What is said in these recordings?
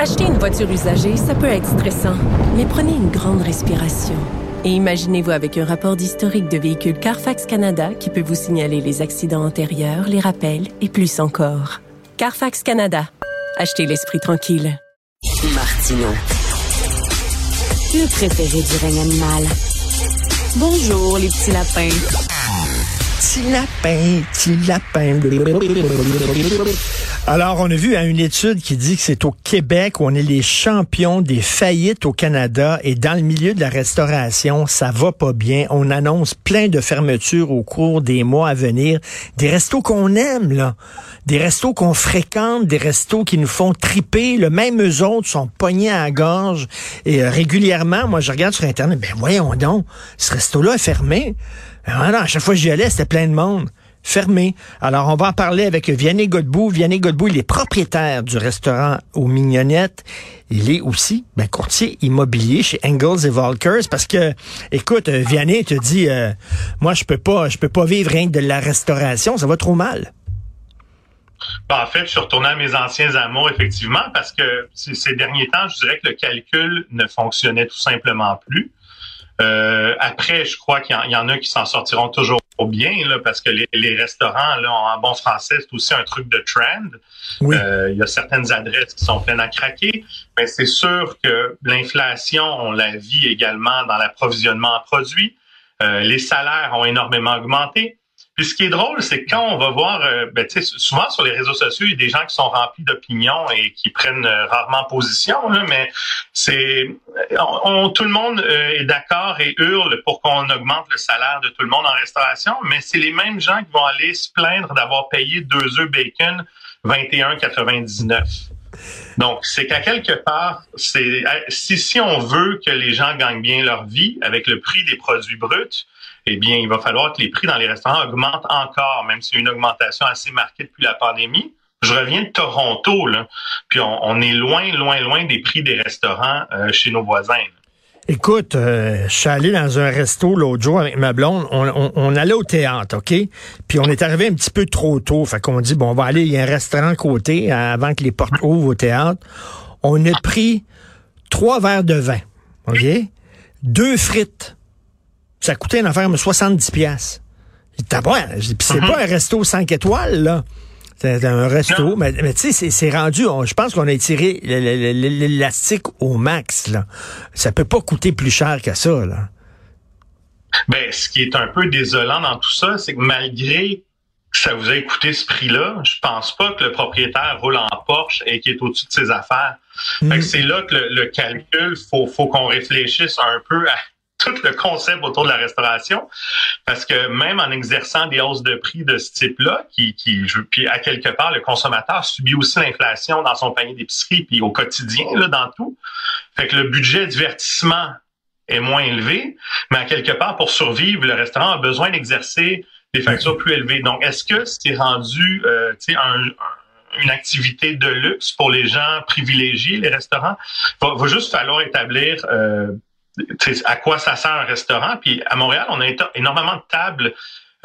Acheter une voiture usagée, ça peut être stressant, mais prenez une grande respiration. Et imaginez-vous avec un rapport d'historique de véhicule Carfax Canada qui peut vous signaler les accidents antérieurs, les rappels et plus encore. Carfax Canada. Achetez l'esprit tranquille. Martino. Le préféré du règne animal. Bonjour, les petits lapins. Petit lapin, petit lapin. Alors, on a vu à une étude qui dit que c'est au Québec où on est les champions des faillites au Canada et dans le milieu de la restauration, ça va pas bien. On annonce plein de fermetures au cours des mois à venir. Des restos qu'on aime, là. Des restos qu'on fréquente, des restos qui nous font triper. Le même eux autres sont pognés à la gorge. Et euh, régulièrement, moi, je regarde sur Internet, ben voyons donc, ce resto-là est fermé. Voilà, à chaque fois que j'y allais, c'était plein de monde. Fermé. Alors, on va en parler avec Vianney Godbout. Vianney Godbout, il est propriétaire du restaurant aux Mignonnettes. Il est aussi ben, courtier immobilier chez Engels et Volkers parce que, écoute, Vianney te dit, euh, moi, je peux pas, je peux pas vivre rien que de la restauration, ça va trop mal. Ben, en fait, je suis retourné à mes anciens amours, effectivement, parce que ces derniers temps, je dirais que le calcul ne fonctionnait tout simplement plus. Euh, après, je crois qu'il y, en a qui s'en sortiront toujours bien, là, parce que les, restaurants, là, en bon français, c'est aussi un truc de trend. Euh, il y a certaines adresses qui sont pleines à craquer, mais c'est sûr que l'inflation, on la vit également dans l'approvisionnement en produits. Euh, les salaires ont énormément augmenté. Puis ce qui est drôle, c'est quand on va voir, euh, ben, souvent sur les réseaux sociaux, il y a des gens qui sont remplis d'opinions et qui prennent euh, rarement position, mais c'est tout le monde euh, est d'accord et hurle pour qu'on augmente le salaire de tout le monde en restauration, mais c'est les mêmes gens qui vont aller se plaindre d'avoir payé deux œufs bacon 21,99. Donc, c'est qu'à quelque part, c'est si on veut que les gens gagnent bien leur vie avec le prix des produits bruts, eh bien, il va falloir que les prix dans les restaurants augmentent encore, même s'il y une augmentation assez marquée depuis la pandémie. Je reviens de Toronto, là, puis on, est loin, loin, loin des prix des restaurants euh, chez nos voisins. Écoute, euh, je suis allé dans un resto l'autre jour avec ma blonde. On, allait au théâtre, OK? Puis on est arrivé un petit peu trop tôt. Fait qu'on dit, bon, on va aller, il y a un restaurant à côté avant que les portes ouvrent au théâtre. On a pris trois verres de vin, OK? Deux frites ça coûtait une affaire de 70 pièces. c'est pas un resto 5 étoiles, là. C'est un resto, mais, tu sais, c'est rendu, je pense qu'on a tiré l'élastique au max, là. Ça peut pas coûter plus cher que ça, là. Ben, ce qui est un peu désolant dans tout ça, c'est que malgré que ça vous ait coûté ce prix-là, je pense pas que le propriétaire roule en Porsche et qu'il est au-dessus de ses affaires. Mm. c'est là que le, calcul, faut, faut qu'on réfléchisse un peu à tout le concept autour de la restauration, parce que même en exerçant des hausses de prix de ce type-là, qui, qui, puis à quelque part, le consommateur subit aussi l'inflation dans son panier d'épicerie, puis au quotidien, là, dans tout. Fait que le budget divertissement est moins élevé, mais à quelque part, pour survivre, le restaurant a besoin d'exercer des factures plus élevées. Donc, est-ce que c'est rendu, euh, sais, un, une activité de luxe pour les gens privilégiés, les restaurants? Il va, juste falloir établir euh, à quoi ça sert un restaurant? Puis à Montréal, on a énormément de tables,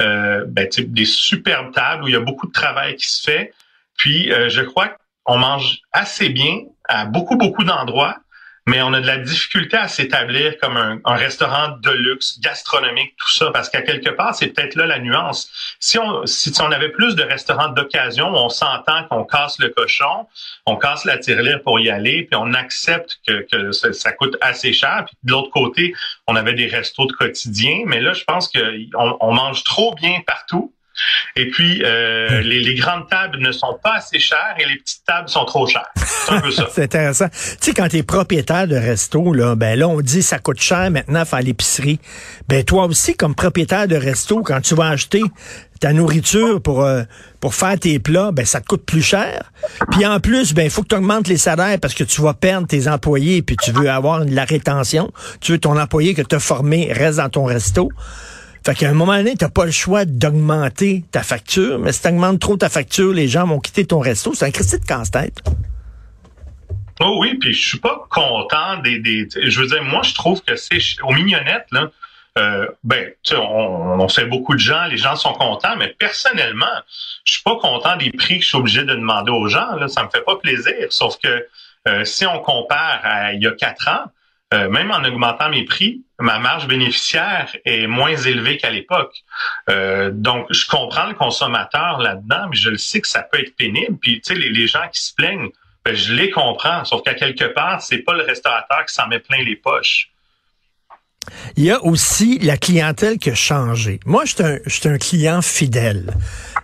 euh, ben, des superbes tables où il y a beaucoup de travail qui se fait. Puis euh, je crois qu'on mange assez bien à beaucoup, beaucoup d'endroits mais on a de la difficulté à s'établir comme un, restaurant de luxe, gastronomique, tout ça, parce qu'à quelque part, c'est peut-être là la nuance. Si on, si, on avait plus de restaurants d'occasion, on s'entend qu'on casse le cochon, on casse la tirelire pour y aller, puis on accepte que, que ça, coûte assez cher. Puis de l'autre côté, on avait des restos de quotidien, mais là, je pense qu'on on mange trop bien partout Et puis, euh, les, les, grandes tables ne sont pas assez chères et les petites tables sont trop chères. C'est un peu ça. c'est intéressant. Tu sais, quand tu es propriétaire de resto, là, ben là, on dit ça coûte cher maintenant faire l'épicerie. Ben toi aussi, comme propriétaire de resto, quand tu vas acheter ta nourriture pour euh, pour faire tes plats, ben ça te coûte plus cher. Puis en plus, ben il faut que tu augmentes les salaires parce que tu vas perdre tes employés puis tu veux avoir de la rétention. Tu veux ton employé que tu as formé reste dans ton resto. Fait qu'à un moment donné, t'as pas le choix d'augmenter ta facture, mais si t'augmentes trop ta facture, les gens vont quitter ton resto. C'est un critique de casse-tête. Oh oui, puis je suis pas content des, des je veux dire moi je trouve que c'est aux mignonnettes là euh, ben, on, on sait beaucoup de gens, les gens sont contents, mais personnellement, je suis pas content des prix que je suis obligé de demander aux gens. Là, ça me fait pas plaisir. Sauf que euh, si on compare à il y a quatre ans, euh, même en augmentant mes prix, ma marge bénéficiaire est moins élevée qu'à l'époque. Euh, donc, je comprends le consommateur là-dedans, mais je le sais que ça peut être pénible. Puis, tu sais, les, gens qui se plaignent, ben, je les comprends. Sauf qu'à quelque part, c'est pas le restaurateur qui s'en met plein les poches. Il y a aussi la clientèle qui a changé. Moi, je suis un, un client fidèle.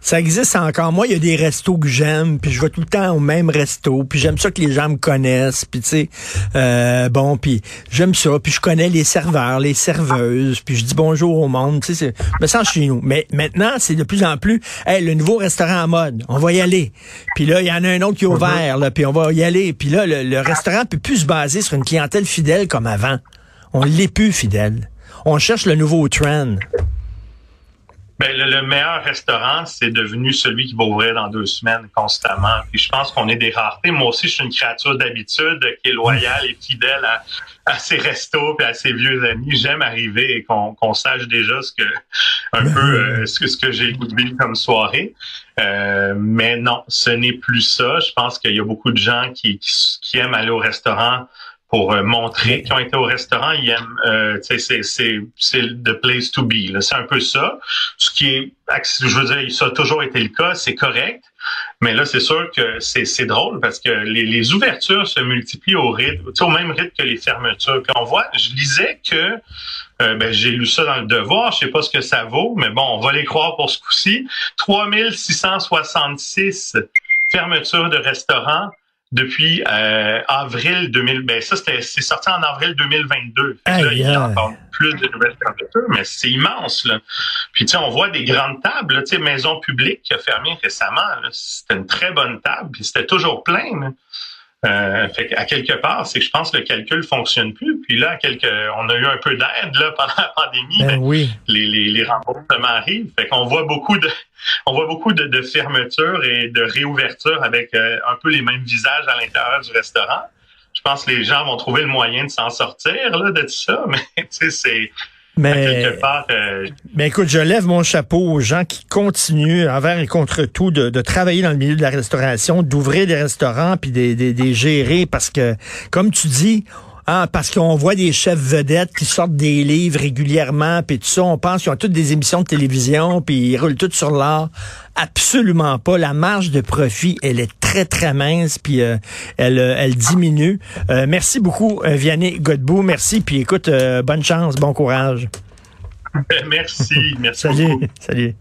Ça existe encore. Moi, il y a des restos que j'aime, puis je vais tout le temps au même resto, puis j'aime ça que les gens me connaissent, puis tu sais, euh, bon, puis j'aime ça, puis je connais les serveurs, les serveuses, puis je dis bonjour au monde, tu sais, me sens chez nous. Mais maintenant, c'est de plus en plus, hey, le nouveau restaurant en mode, on va y aller. Puis là, il y en a un autre qui est ouvert, là, puis on va y aller. Puis là, le, le restaurant peut plus se baser sur une clientèle fidèle comme avant. On l'est plus fidèle. On cherche le nouveau trend. Ben, le, meilleur restaurant, c'est devenu celui qui va ouvrir dans deux semaines constamment. Puis je pense qu'on est des raretés. Moi aussi, je suis une créature d'habitude qui est loyale et fidèle à, ses restos et à ses vieux amis. J'aime arriver et qu'on sache déjà ce que un peu euh, ce que ce que j'ai écouté comme soirée. Euh, mais non, ce n'est plus ça. Je pense qu'il y a beaucoup de gens qui, qui aiment aller au restaurant pour euh, montrer qu'ils ont été au restaurant, ils aiment, euh, c'est the place to be. C'est un peu ça. Ce qui est, je veux dire, ça a toujours été le cas, c'est correct. Mais là, c'est sûr que c'est drôle parce que les, les, ouvertures se multiplient au rythme, au même rythme que les fermetures. Puis on voit, je lisais que euh, ben, j'ai lu ça dans le devoir, je sais pas ce que ça vaut, mais bon, on va les croire pour ce coup-ci. 3666 fermetures de restaurants depuis euh, avril 2000. Ben ça, c'est sorti en avril 2022. là, il y a encore plus de nouvelles fermetures, mais c'est immense. Là. Puis tu sais, on voit des grandes tables. Tu sais, Maison publique qui a fermé récemment. C'était une très bonne table, puis c'était toujours plein. Là. Euh, fait à quelque part, c'est que je pense que le calcul fonctionne plus. Puis là, quelque, on a eu un peu d'aide là pendant la pandémie. Ben oui. Les, les, les remboursements arrivent. Fait qu'on voit beaucoup de, on voit beaucoup de, de fermetures et de réouvertures avec euh, un peu les mêmes visages à l'intérieur du restaurant. Je pense que les gens vont trouver le moyen de s'en sortir là, de tout ça, mais tu euh, mais écoute, je lève mon chapeau aux gens qui continuent, envers et contre tout, de, de travailler dans le milieu de la restauration, d'ouvrir des restaurants puis des, des, des gérer parce que, comme tu dis, ah, parce qu'on voit des chefs vedettes qui sortent des livres régulièrement, puis tout ça, on pense qu'ils ont toutes des émissions de télévision, puis ils roulent tout sur l'art. Absolument pas. La marge de profit, elle est très, très mince, puis euh, elle, euh, elle diminue. Euh, merci beaucoup, Vianney Godbout. Merci, puis écoute, bonne chance, bon courage. Merci, merci Salut, salut.